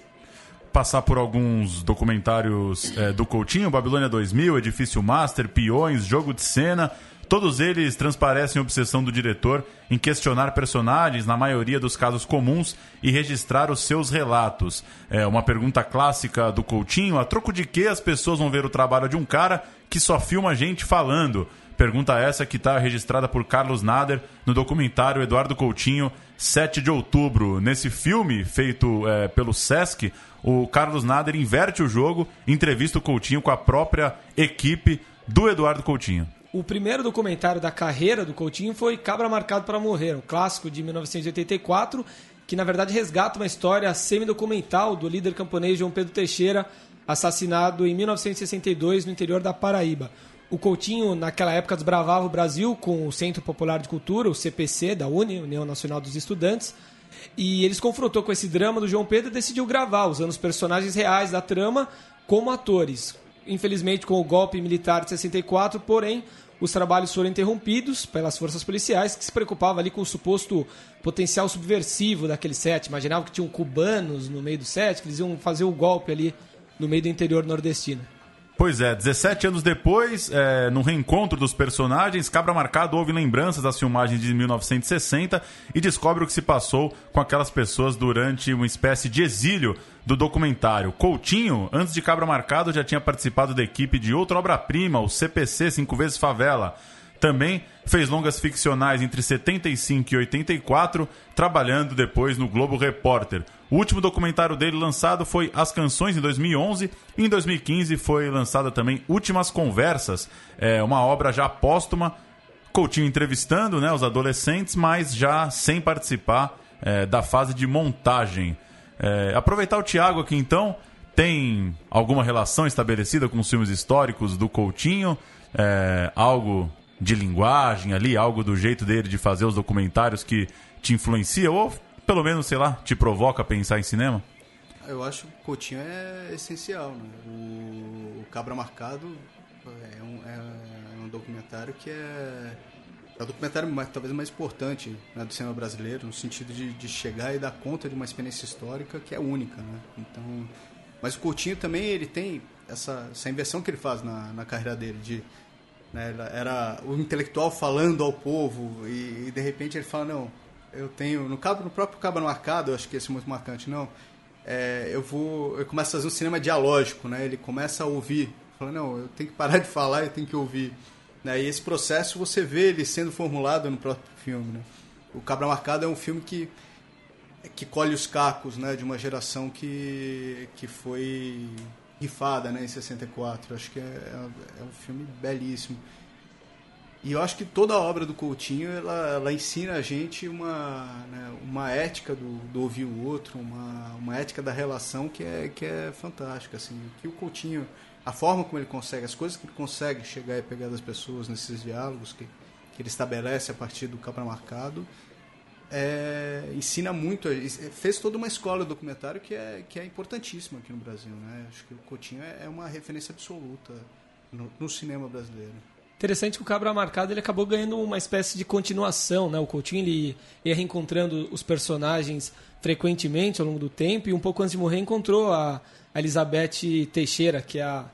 Passar por alguns documentários é, do Coutinho, Babilônia 2000, Edifício Master, Peões, Jogo de Cena. Todos eles transparecem a obsessão do diretor em questionar personagens, na maioria dos casos comuns, e registrar os seus relatos. É uma pergunta clássica do Coutinho: a troco de que as pessoas vão ver o trabalho de um cara que só filma gente falando? Pergunta essa que está registrada por Carlos Nader no documentário Eduardo Coutinho, 7 de outubro. Nesse filme, feito é, pelo Sesc, o Carlos Nader inverte o jogo, entrevista o Coutinho com a própria equipe do Eduardo Coutinho. O primeiro documentário da carreira do Coutinho foi Cabra Marcado para Morrer, um clássico de 1984, que na verdade resgata uma história semi-documental do líder camponês João Pedro Teixeira, assassinado em 1962 no interior da Paraíba. O Coutinho, naquela época, desbravava o Brasil com o Centro Popular de Cultura, o CPC, da UNE, União Nacional dos Estudantes, e ele se confrontou com esse drama do João Pedro e decidiu gravar, usando os personagens reais da trama como atores. Infelizmente, com o golpe militar de 64, porém, os trabalhos foram interrompidos pelas forças policiais, que se preocupavam ali com o suposto potencial subversivo daquele set. Imaginavam que tinham cubanos no meio do set, que eles iam fazer o golpe ali no meio do interior nordestino. Pois é, 17 anos depois, é, no reencontro dos personagens, Cabra Marcado ouve lembranças das filmagens de 1960 e descobre o que se passou com aquelas pessoas durante uma espécie de exílio do documentário. Coutinho, antes de Cabra Marcado, já tinha participado da equipe de outra obra-prima, o CPC Cinco Vezes Favela. Também fez longas ficcionais entre 75 e 84, trabalhando depois no Globo Repórter. O último documentário dele lançado foi As Canções, em 2011. E em 2015 foi lançada também Últimas Conversas, é uma obra já póstuma. Coutinho entrevistando né, os adolescentes, mas já sem participar é, da fase de montagem. É, aproveitar o Thiago aqui então tem alguma relação estabelecida com os filmes históricos do Coutinho? É, algo de linguagem ali, algo do jeito dele de fazer os documentários que te influencia ou pelo menos, sei lá, te provoca a pensar em cinema? Eu acho que o Coutinho é essencial, né? O Cabra Marcado é um, é um documentário que é é o documentário mais, talvez mais importante né, do cinema brasileiro, no sentido de, de, chegar e dar conta de uma experiência histórica que é única, né? Então, mas o Coutinho também ele tem essa, essa inversão que ele faz na, na carreira dele de né, era o intelectual falando ao povo e, e, de repente ele fala não, eu tenho no cabo no próprio Cabo no Arcado, eu acho que esse é muito marcante, não. É, eu vou eu começo a fazer um cinema dialógico, né? Ele começa a ouvir, fala não, eu tenho que parar de falar, eu tenho que ouvir. Né? E esse processo você vê ele sendo formulado no próprio filme. Né? O Cabra Marcado é um filme que, que colhe os cacos né? de uma geração que, que foi rifada né? em 64. Acho que é, é, é um filme belíssimo. E eu acho que toda a obra do Coutinho ela, ela ensina a gente uma, né, uma ética do, do, ouvir o outro, uma, uma ética da relação que é, que é fantástica. Assim. Que o Coutinho a forma como ele consegue, as coisas que ele consegue chegar e pegar das pessoas nesses diálogos que, que ele estabelece a partir do Cabra Marcado, é, ensina muito, fez toda uma escola de documentário que é, que é importantíssima aqui no Brasil. Né? Acho que o Coutinho é, é uma referência absoluta no, no cinema brasileiro. Interessante que o Cabra Marcado ele acabou ganhando uma espécie de continuação, né? O Coutinho ele ia reencontrando os personagens frequentemente ao longo do tempo e um pouco antes de morrer encontrou a Elizabeth Teixeira, que é a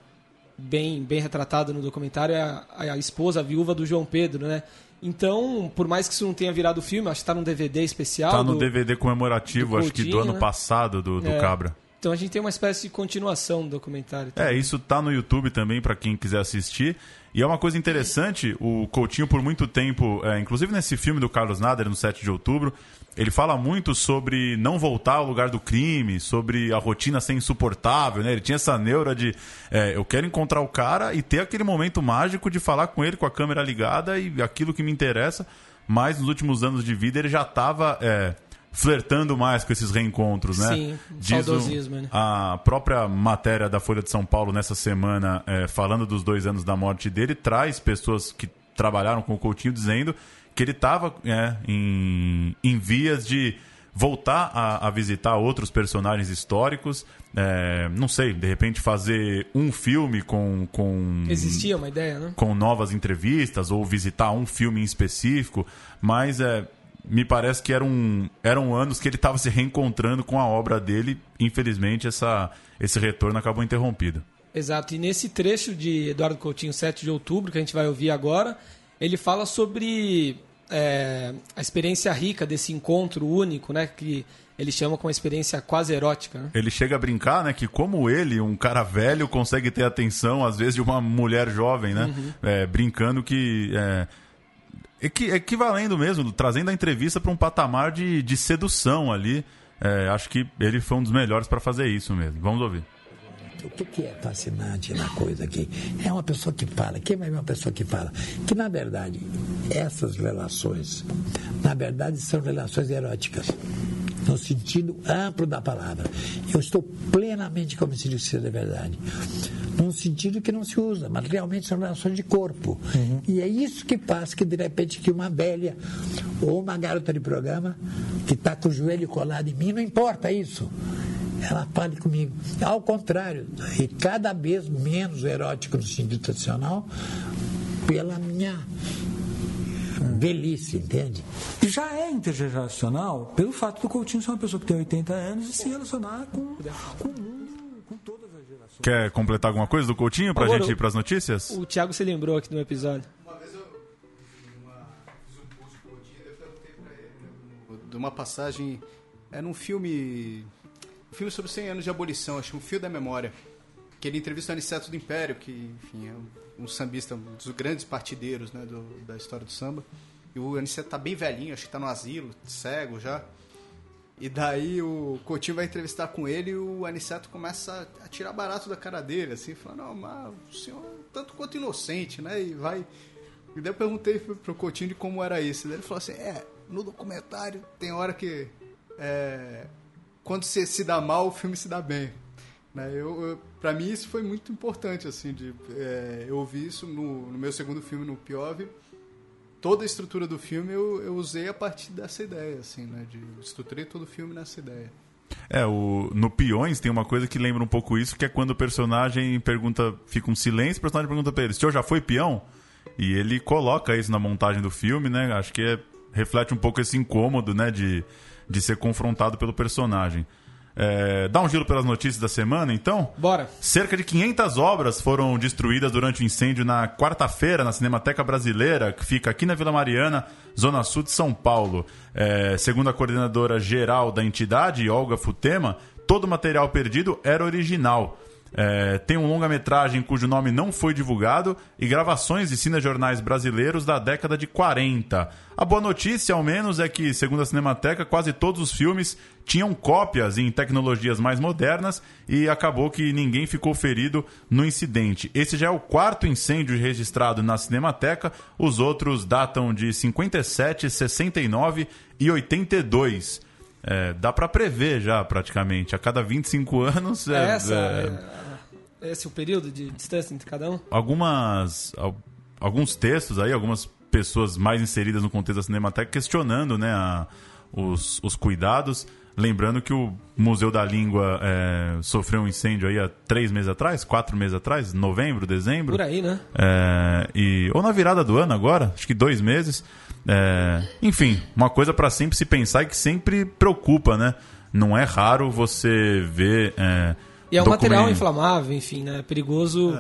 bem, bem retratado no documentário, é a, a esposa a viúva do João Pedro, né? Então, por mais que isso não tenha virado filme, acho que está num DVD especial. Está no DVD comemorativo, acho que do ano né? passado, do, do é. Cabra. Então a gente tem uma espécie de continuação do documentário. Também. É, isso tá no YouTube também para quem quiser assistir. E é uma coisa interessante, o Coutinho por muito tempo, é, inclusive nesse filme do Carlos Nader, no 7 de outubro, ele fala muito sobre não voltar ao lugar do crime, sobre a rotina ser insuportável, né? Ele tinha essa neura de é, eu quero encontrar o cara e ter aquele momento mágico de falar com ele com a câmera ligada e aquilo que me interessa. Mas nos últimos anos de vida ele já estava é, flertando mais com esses reencontros, né? Sim, Diz saudosismo, né? A própria matéria da Folha de São Paulo nessa semana, é, falando dos dois anos da morte dele, traz pessoas que trabalharam com o Coutinho dizendo que ele estava é, em, em vias de voltar a, a, visitar outros personagens históricos. É, não sei, de repente fazer um filme com, com. Existia uma ideia, né? Com novas entrevistas, ou visitar um filme em específico, mas é, me parece que eram, eram anos que ele estava se reencontrando com a obra dele. Infelizmente, essa, esse retorno acabou interrompido. Exato. E nesse trecho de Eduardo Coutinho, 7 de outubro, que a gente vai ouvir agora, ele fala sobre é, a experiência rica desse encontro único, né? Que ele chama com uma experiência quase erótica. Né? Ele chega a brincar, né? Que como ele, um cara velho, consegue ter atenção, às vezes, de uma mulher jovem, né? Uhum. É, brincando que é, equivalendo mesmo, trazendo a entrevista para um patamar de, de sedução ali. É, acho que ele foi um dos melhores para fazer isso mesmo. Vamos ouvir. O que, que, é fascinante na coisa aqui? É uma pessoa que fala. Quem é uma pessoa que fala? Que, na verdade, essas relações, na verdade, são relações eróticas no sentido amplo da palavra. Eu estou plenamente convencido que isso é verdade. Num sentido que não se usa, mas realmente são relações de corpo. Uhum. E é isso que faz que, de repente, que uma velha ou uma garota de programa que está com o joelho colado em mim, não importa isso ela fale comigo. Ao contrário, e cada vez menos erótico no sentido tradicional, pela minha velhice, entende? Já é intergeracional pelo fato do Coutinho ser uma pessoa que tem 80 anos e se relacionar com, com o mundo, com todas as gerações. Quer completar alguma coisa do Coutinho pra Agora, gente ir pras notícias? O Thiago se lembrou aqui no episódio. Uma vez eu uma, fiz um curso com o Coutinho e perguntei pra ele né, de uma passagem. Era um filme. Um filme sobre 100 anos de abolição, acho um fio da memória. Que ele entrevista o Aniceto do Império, que, enfim, é um sambista, um dos grandes partideiros né, do, da história do samba. E o Aniceto tá bem velhinho, acho que tá no asilo, cego já. E daí o Coutinho vai entrevistar com ele e o Aniceto começa a tirar barato da cara dele, assim, falando, não, mas o senhor é tanto quanto inocente, né? E vai. E daí eu perguntei pro Coutinho de como era isso. Daí ele falou assim, é, no documentário tem hora que. É, quando você se dá mal, o filme se dá bem. Né, eu, eu, pra mim isso foi muito importante, assim, de, é, eu ouvi isso no, no, meu segundo filme, no Piove. Toda a estrutura do filme eu, eu usei a partir dessa ideia, assim, né? De, estruturei todo o filme nessa ideia. É, o, no Peões tem uma coisa que lembra um pouco isso, que é quando o personagem pergunta, fica um silêncio, o personagem pergunta pra ele, o senhor já foi peão? E ele coloca isso na montagem do filme, né? Acho que é, reflete um pouco esse incômodo, né? De, de ser confrontado pelo personagem. É, dá um giro pelas notícias da semana, então? Bora. Cerca de 500 obras foram destruídas durante o incêndio na quarta-feira na Cinemateca Brasileira, que fica aqui na Vila Mariana, Zona Sul de São Paulo. É, segundo a coordenadora geral da entidade, Olga Futema, todo o material perdido era original. É, tem um longa-metragem cujo nome não foi divulgado e gravações de cinejornais brasileiros da década de 40. A boa notícia, ao menos, é que, segundo a Cinemateca, quase todos os filmes tinham cópias em tecnologias mais modernas e acabou que ninguém ficou ferido no incidente. Esse já é o quarto incêndio registrado na Cinemateca, os outros datam de 57, 69 e 82. É, dá para prever já, praticamente. A cada 25 anos. É, essa, é, é, esse é o período de distância entre cada um? Algumas. Alguns textos aí, algumas pessoas mais inseridas no contexto da Cinemateca questionando né, a, os, os cuidados. Lembrando que o Museu da Língua é, sofreu um incêndio aí há três meses atrás, quatro meses atrás, novembro, dezembro. Por aí, né? É, e, ou na virada do ano agora, acho que dois meses. É, enfim, uma coisa para sempre se pensar e que sempre preocupa, né? Não é raro você ver. É, e é um material inflamável, enfim, né? Perigoso.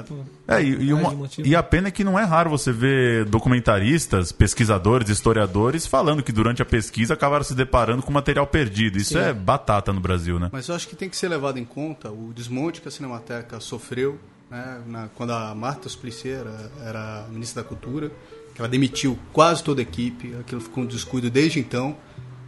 É, é e, e, uma, e, a pena é que não é raro você ver documentaristas, pesquisadores, historiadores falando que durante a pesquisa acabaram se deparando com material perdido. Isso Sim. é batata no Brasil, né? Mas eu acho que tem que ser levado em conta o desmonte que a Cinemateca sofreu né, na, quando a Marta Suplicy era, era ministra da Cultura ela demitiu quase toda a equipe, aquilo ficou um descuido desde então.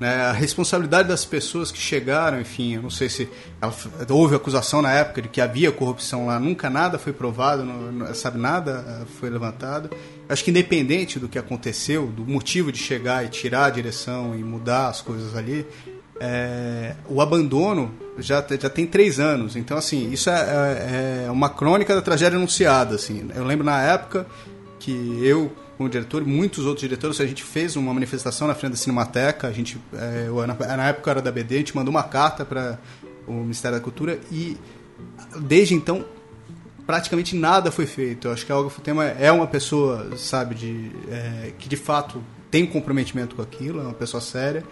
Né? A responsabilidade das pessoas que chegaram, enfim, eu não sei se ela, houve acusação na época de que havia corrupção lá, nunca nada foi provado, não, sabe, nada eh, foi levantado. Acho que independente do que aconteceu, do motivo de chegar e tirar a direção e mudar as coisas ali, é, o abandono já, já tem três anos. Então, assim, isso é, é, é uma crônica da tragédia anunciada. Assim. Eu lembro na época que eu como diretor muitos outros diretores. A gente fez uma manifestação na frente da Cinemateca. A gente, é, na, na época era da BD, a gente mandou uma carta para o Ministério da Cultura e desde então praticamente nada foi feito. Eu acho que a Olga Futema é uma pessoa, sabe, de, é, que de fato tem comprometimento com aquilo, é uma pessoa séria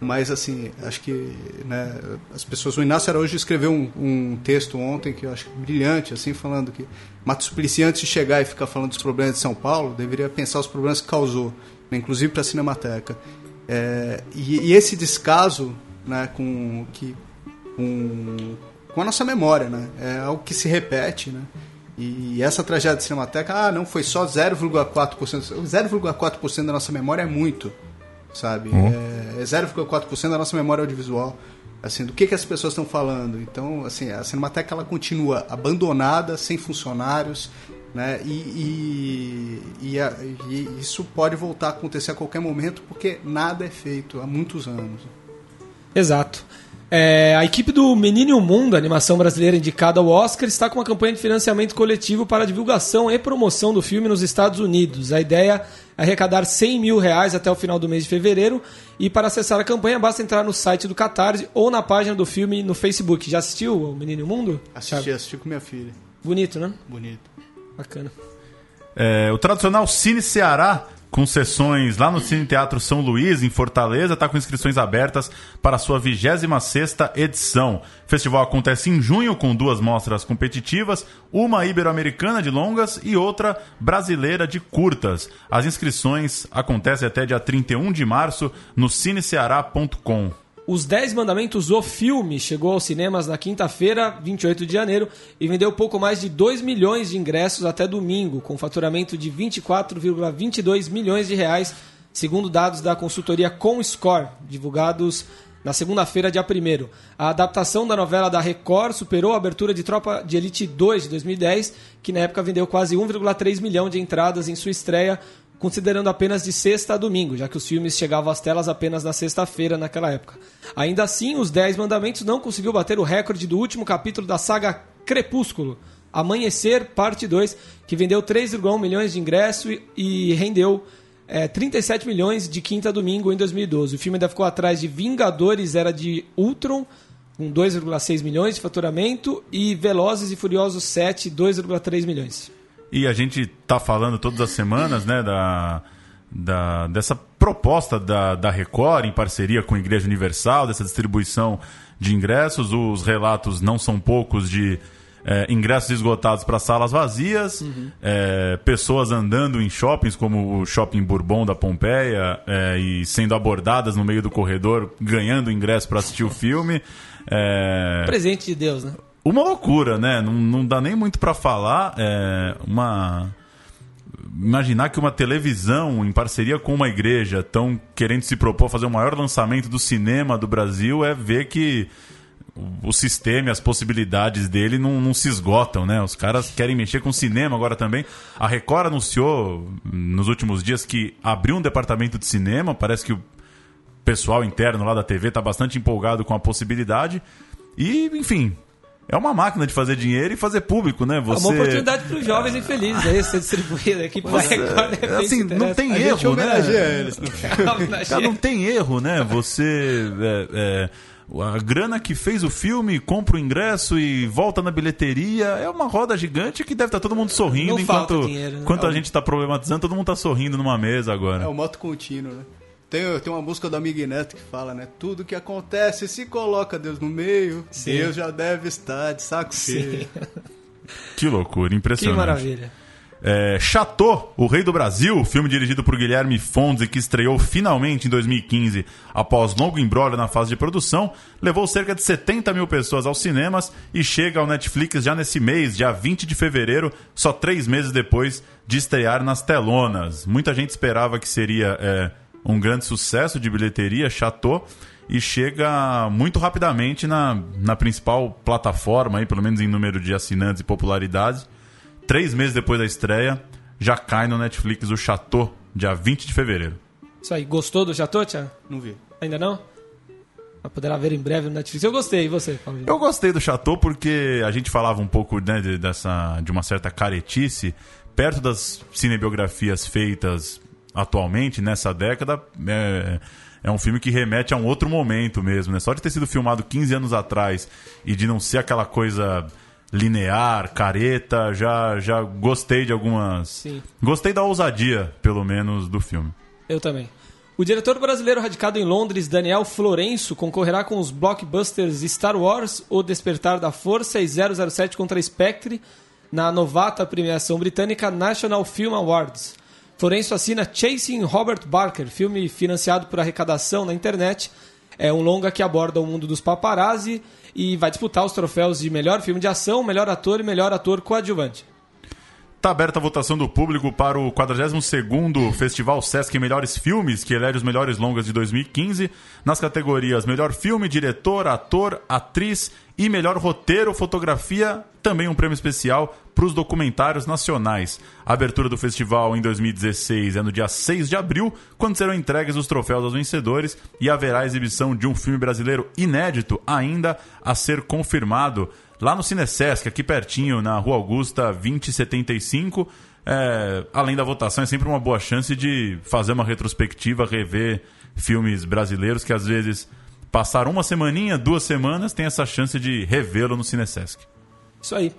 mas, assim, acho que né, as pessoas... O Inácio Araújo escreveu um, um, texto ontem que eu acho brilhante, assim, falando que Mato Suplicy, antes de chegar e ficar falando dos problemas de São Paulo, deveria pensar os problemas que causou, né, inclusive para a Cinemateca. É, e, e, esse descaso né, com, que, com, com a nossa memória, né? É algo que se repete, né? E essa tragédia de Cinemateca, ah, não, foi só 0,4%. 0,4% da nossa memória é muito sabe? Uhum. É, é 0,4% da nossa memória audiovisual. Assim, do que, que as pessoas estão falando. Então, assim, a Cinemateca ela continua abandonada, sem funcionários, né? E, e, e, a, e, isso pode voltar a acontecer a qualquer momento porque nada é feito há muitos anos. Exato. É, a equipe do Menino e o Mundo, animação brasileira indicada ao Oscar, está com uma campanha de financiamento coletivo para divulgação e promoção do filme nos Estados Unidos. A ideia é arrecadar 100 mil reais até o final do mês de fevereiro. E para acessar a campanha, basta entrar no site do Catarse ou na página do filme no Facebook. Já assistiu o Menino e o Mundo? Assisti, assisti com minha filha. Bonito, né? Bonito. Bacana. É, o tradicional Cine Ceará com sessões lá no Cine Teatro São Luís, em Fortaleza, está com inscrições abertas para a sua 26ª edição. O festival acontece em junho com duas mostras competitivas, uma ibero-americana de longas e outra brasileira de curtas. As inscrições acontecem até dia 31 de março no cineceará.com. Os Dez Mandamentos, o filme, chegou aos cinemas na quinta-feira, 28 de janeiro, e vendeu pouco mais de 2 milhões de ingressos até domingo, com faturamento de 24,22 milhões de reais, segundo dados da consultoria Comscore, divulgados na segunda-feira, dia 1 A adaptação da novela da Record superou a abertura de Tropa de Elite 2 de 2010, que na época vendeu quase 1,3 milhão de entradas em sua estreia, considerando apenas de sexta a domingo, já que os filmes chegavam às telas apenas na sexta-feira naquela época. Ainda assim, Os Dez Mandamentos não conseguiu bater o recorde do último capítulo da saga Crepúsculo, Amanhecer, parte 2, que vendeu 3,1 milhões de ingressos e, rendeu é, 37 milhões de quinta a domingo em 2012. O filme ainda ficou atrás de Vingadores Era de Ultron, com 2,6 milhões de faturamento, e Velozes e Furiosos 7, 2,3 milhões. E a gente tá falando todas as semanas, né, da, da, dessa proposta da, da Record em parceria com a Igreja Universal, dessa distribuição de ingressos. Os relatos não são poucos de é, ingressos esgotados para salas vazias, uhum. é, pessoas andando em shoppings, como o Shopping Bourbon da Pompeia, é, e sendo abordadas no meio do corredor, ganhando ingresso para assistir o filme. É, Presente de Deus, né? Uma loucura, né? Não, não dá nem muito para falar. É uma imaginar que uma televisão em parceria com uma igreja estão querendo se propor a fazer o maior lançamento do cinema do Brasil é ver que o sistema e as possibilidades dele não, não, se esgotam, né? Os caras querem mexer com cinema agora também. A Record anunciou nos últimos dias que abriu um departamento de cinema. Parece que o pessoal interno lá da TV está bastante empolgado com a possibilidade. E, enfim, é uma máquina de fazer dinheiro e fazer público, né? Você... É uma oportunidade para os jovens infelizes aí ser distribuído aqui para Record. É assim, não tem a erro, né? Eles, Cara, não tem erro, né? Você. É, é a grana que fez o filme, compra o ingresso e volta na bilheteria. É uma roda gigante que deve estar tá todo mundo sorrindo Não enquanto, dinheiro, né? enquanto a gente está problematizando, todo mundo está sorrindo numa mesa agora. É o moto contínuo, né? Tem, tem uma música do Amigo Neto que fala, né? Tudo que acontece, se coloca Deus no meio, Sim. Deus já deve estar de saco cheio. Que loucura, impressionante. Que maravilha. É, Chateau, o Rei do Brasil, filme dirigido por Guilherme Fonzi, que estreou finalmente em 2015 após longo embrólio na fase de produção, levou cerca de 70 mil pessoas aos cinemas e chega ao Netflix já nesse mês, dia 20 de fevereiro, só três meses depois de estrear nas telonas. Muita gente esperava que seria é, um grande sucesso de bilheteria, Chateau, e chega muito rapidamente na, na principal plataforma, aí, pelo menos em número de assinantes e popularidade três meses depois da estreia, já cai no Netflix o Chateau, dia 20 de fevereiro. Isso aí, gostou do Chateau, Tiago? Não vi. Ainda não? Mas poderá ver em breve no Netflix. Eu gostei, e você, Paulo? Eu gostei do Chateau porque a gente falava um pouco né, de, dessa, de uma certa caretice. Perto das cinebiografias feitas atualmente, nessa década, é, é um filme que remete a um outro momento mesmo. Né? Só de ter sido filmado 15 anos atrás e de não ser aquela coisa linear, careta, já, já gostei de algumas. Sim. Gostei da ousadia, pelo menos, do filme. Eu também. O diretor brasileiro radicado em Londres, Daniel Florenço, concorrerá com os blockbusters Star Wars, O Despertar da Força e 007 contra Spectre na novata premiação britânica National Film Awards. Florenço assina Chasing Robert Barker, filme financiado por arrecadação na internet. É um longa que aborda o mundo dos paparazzi e vai disputar os troféus de melhor filme de ação, melhor ator e melhor ator coadjuvante. Está aberta a votação do público para o 42º Festival Sesc Melhores Filmes, que elege os melhores longas de 2015, nas categorias Melhor Filme, Diretor, Ator, Atriz e Melhor Roteiro, Fotografia, também um prêmio especial para os documentários nacionais. A abertura do festival em 2016 é no dia 6 de abril, quando serão entregues os troféus aos vencedores e haverá exibição de um filme brasileiro inédito ainda a ser confirmado lá no Cinesesc, aqui pertinho, na Rua Augusta 2075. É, além da votação, é sempre uma boa chance de fazer uma retrospectiva, rever filmes brasileiros que às vezes passaram uma semaninha, duas semanas, tem essa chance de revê-lo no Cinesesc. Isso aí.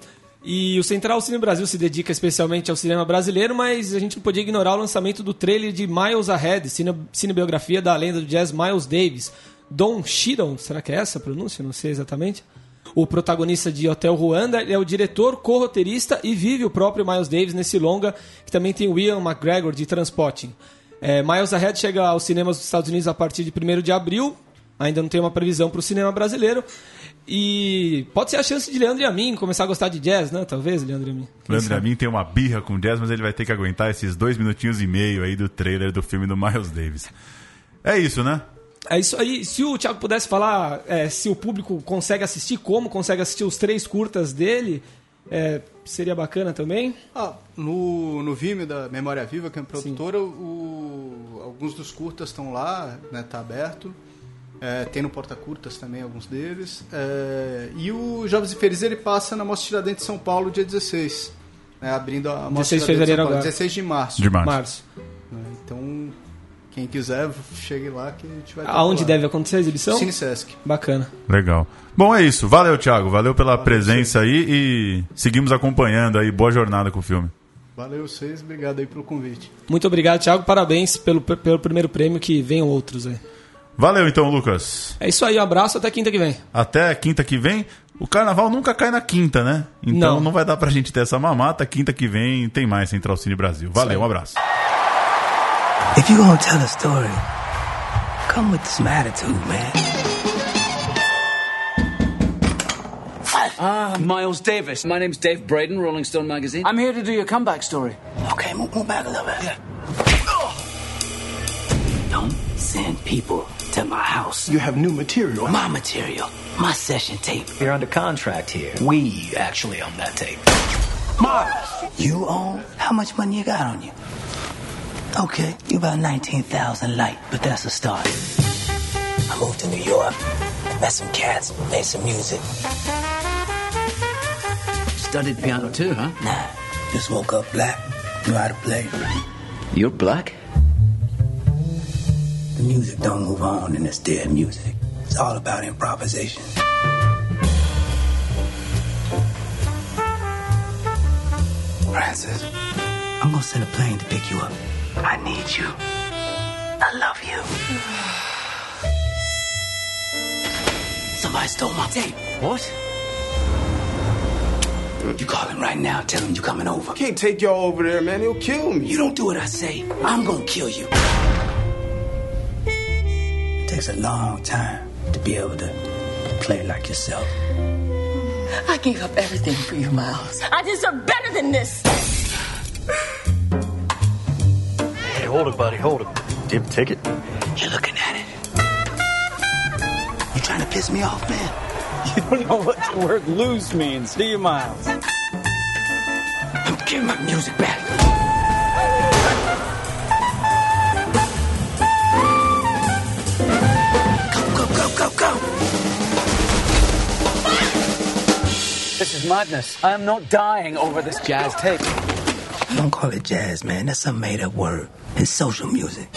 E o Central Cine Brasil se dedica especialmente ao cinema brasileiro, mas a gente não podia ignorar o lançamento do trailer de Miles Ahead, cine, cinebiografia da lenda do jazz Miles Davis. Don Shiron, será que é essa a pronúncia? Não sei exatamente o protagonista de Hotel Ruanda, é o diretor, co-roteirista e vive o próprio Miles Davis nesse longa, que também tem Ian McGregor de Transporting. É, Miles Ahead chega aos cinemas dos Estados Unidos a partir de 1 de abril, ainda não tem uma previsão para o cinema brasileiro. E pode ser a chance de Leandro e a mim começar a gostar de jazz, né? Talvez, Leandro e a mim. Leandro e a mim tem uma birra com jazz, mas ele vai ter que aguentar esses dois minutinhos e meio aí do trailer do filme do Miles Davis. É isso, né? É isso aí. Se o Thiago pudesse falar é, se o público consegue assistir, como consegue assistir os três curtas dele é, seria bacana também. Ah, no, no Vimeo da Memória Viva, que é a produtora, o, alguns dos curtas estão lá, né, tá aberto. É, tem no Porta Curtas também alguns deles. É, e o Jovens e Felizes ele passa na Mostra Tiradentes de São Paulo dia 16. Né, abrindo a 16 Mostra de Tiradentes fevereiro São Paulo, agora. 16 de março. De março. Março. né, então, quem quiser, chegue lá que a gente vai Aonde deve acontecer a exibição? Cine Sesc. Bacana. Legal. Bom, é isso. Valeu, Thiago. Valeu pela presença aí e seguimos acompanhando aí. Boa jornada com o filme. Valeu vocês, obrigado aí pelo convite. Muito obrigado, Thiago. Parabéns pelo, pelo primeiro prêmio, que venham outros aí. Valeu então, Lucas. É isso aí, um abraço, até quinta que vem. Até quinta que vem. O carnaval nunca cai na quinta, né? Então não, Não. vai dar pra gente ter essa mamata. Quinta que vem tem mais Central Cine Brasil. Valeu, um abraço. If you're gonna tell a story, come with some attitude, man. Ah, Miles Davis. My name's Dave Braden, Rolling Stone magazine. I'm here to do your comeback story. Okay, move, move back a little bit. Don't send people to my house. You have new material. My material, my session tape. You're under contract here. We actually own that tape. Miles, you own? How much money you got on you? Okay, you about 19,000 light, but that's a start. I moved to New York, met some cats, made some music. Studied piano too, huh? Nah, just woke up black, knew how to play. You're black? The music don't move on in this dead music. It's all about improvisation. Francis, I'm gonna send a plane to pick you up. I need you. I love you. Somebody stole my tape. What? You call him right now. Tell him you're coming over. Can't take y'all over there, man. He'll kill me. You don't do what I say. I'm gonna kill you. It takes a long time to be able to play like yourself. I gave up everything for you, Miles. I deserve better than this. Hey, hold it, buddy. Hold it. Do you have a ticket? You're looking at it. You're trying to piss me off, man? You don't know what the word lose means, do you, Miles? I'm giving my music back. Is madness. I am not dying over this jazz tape. Don't call it jazz, man. That's some made up word. It's social music.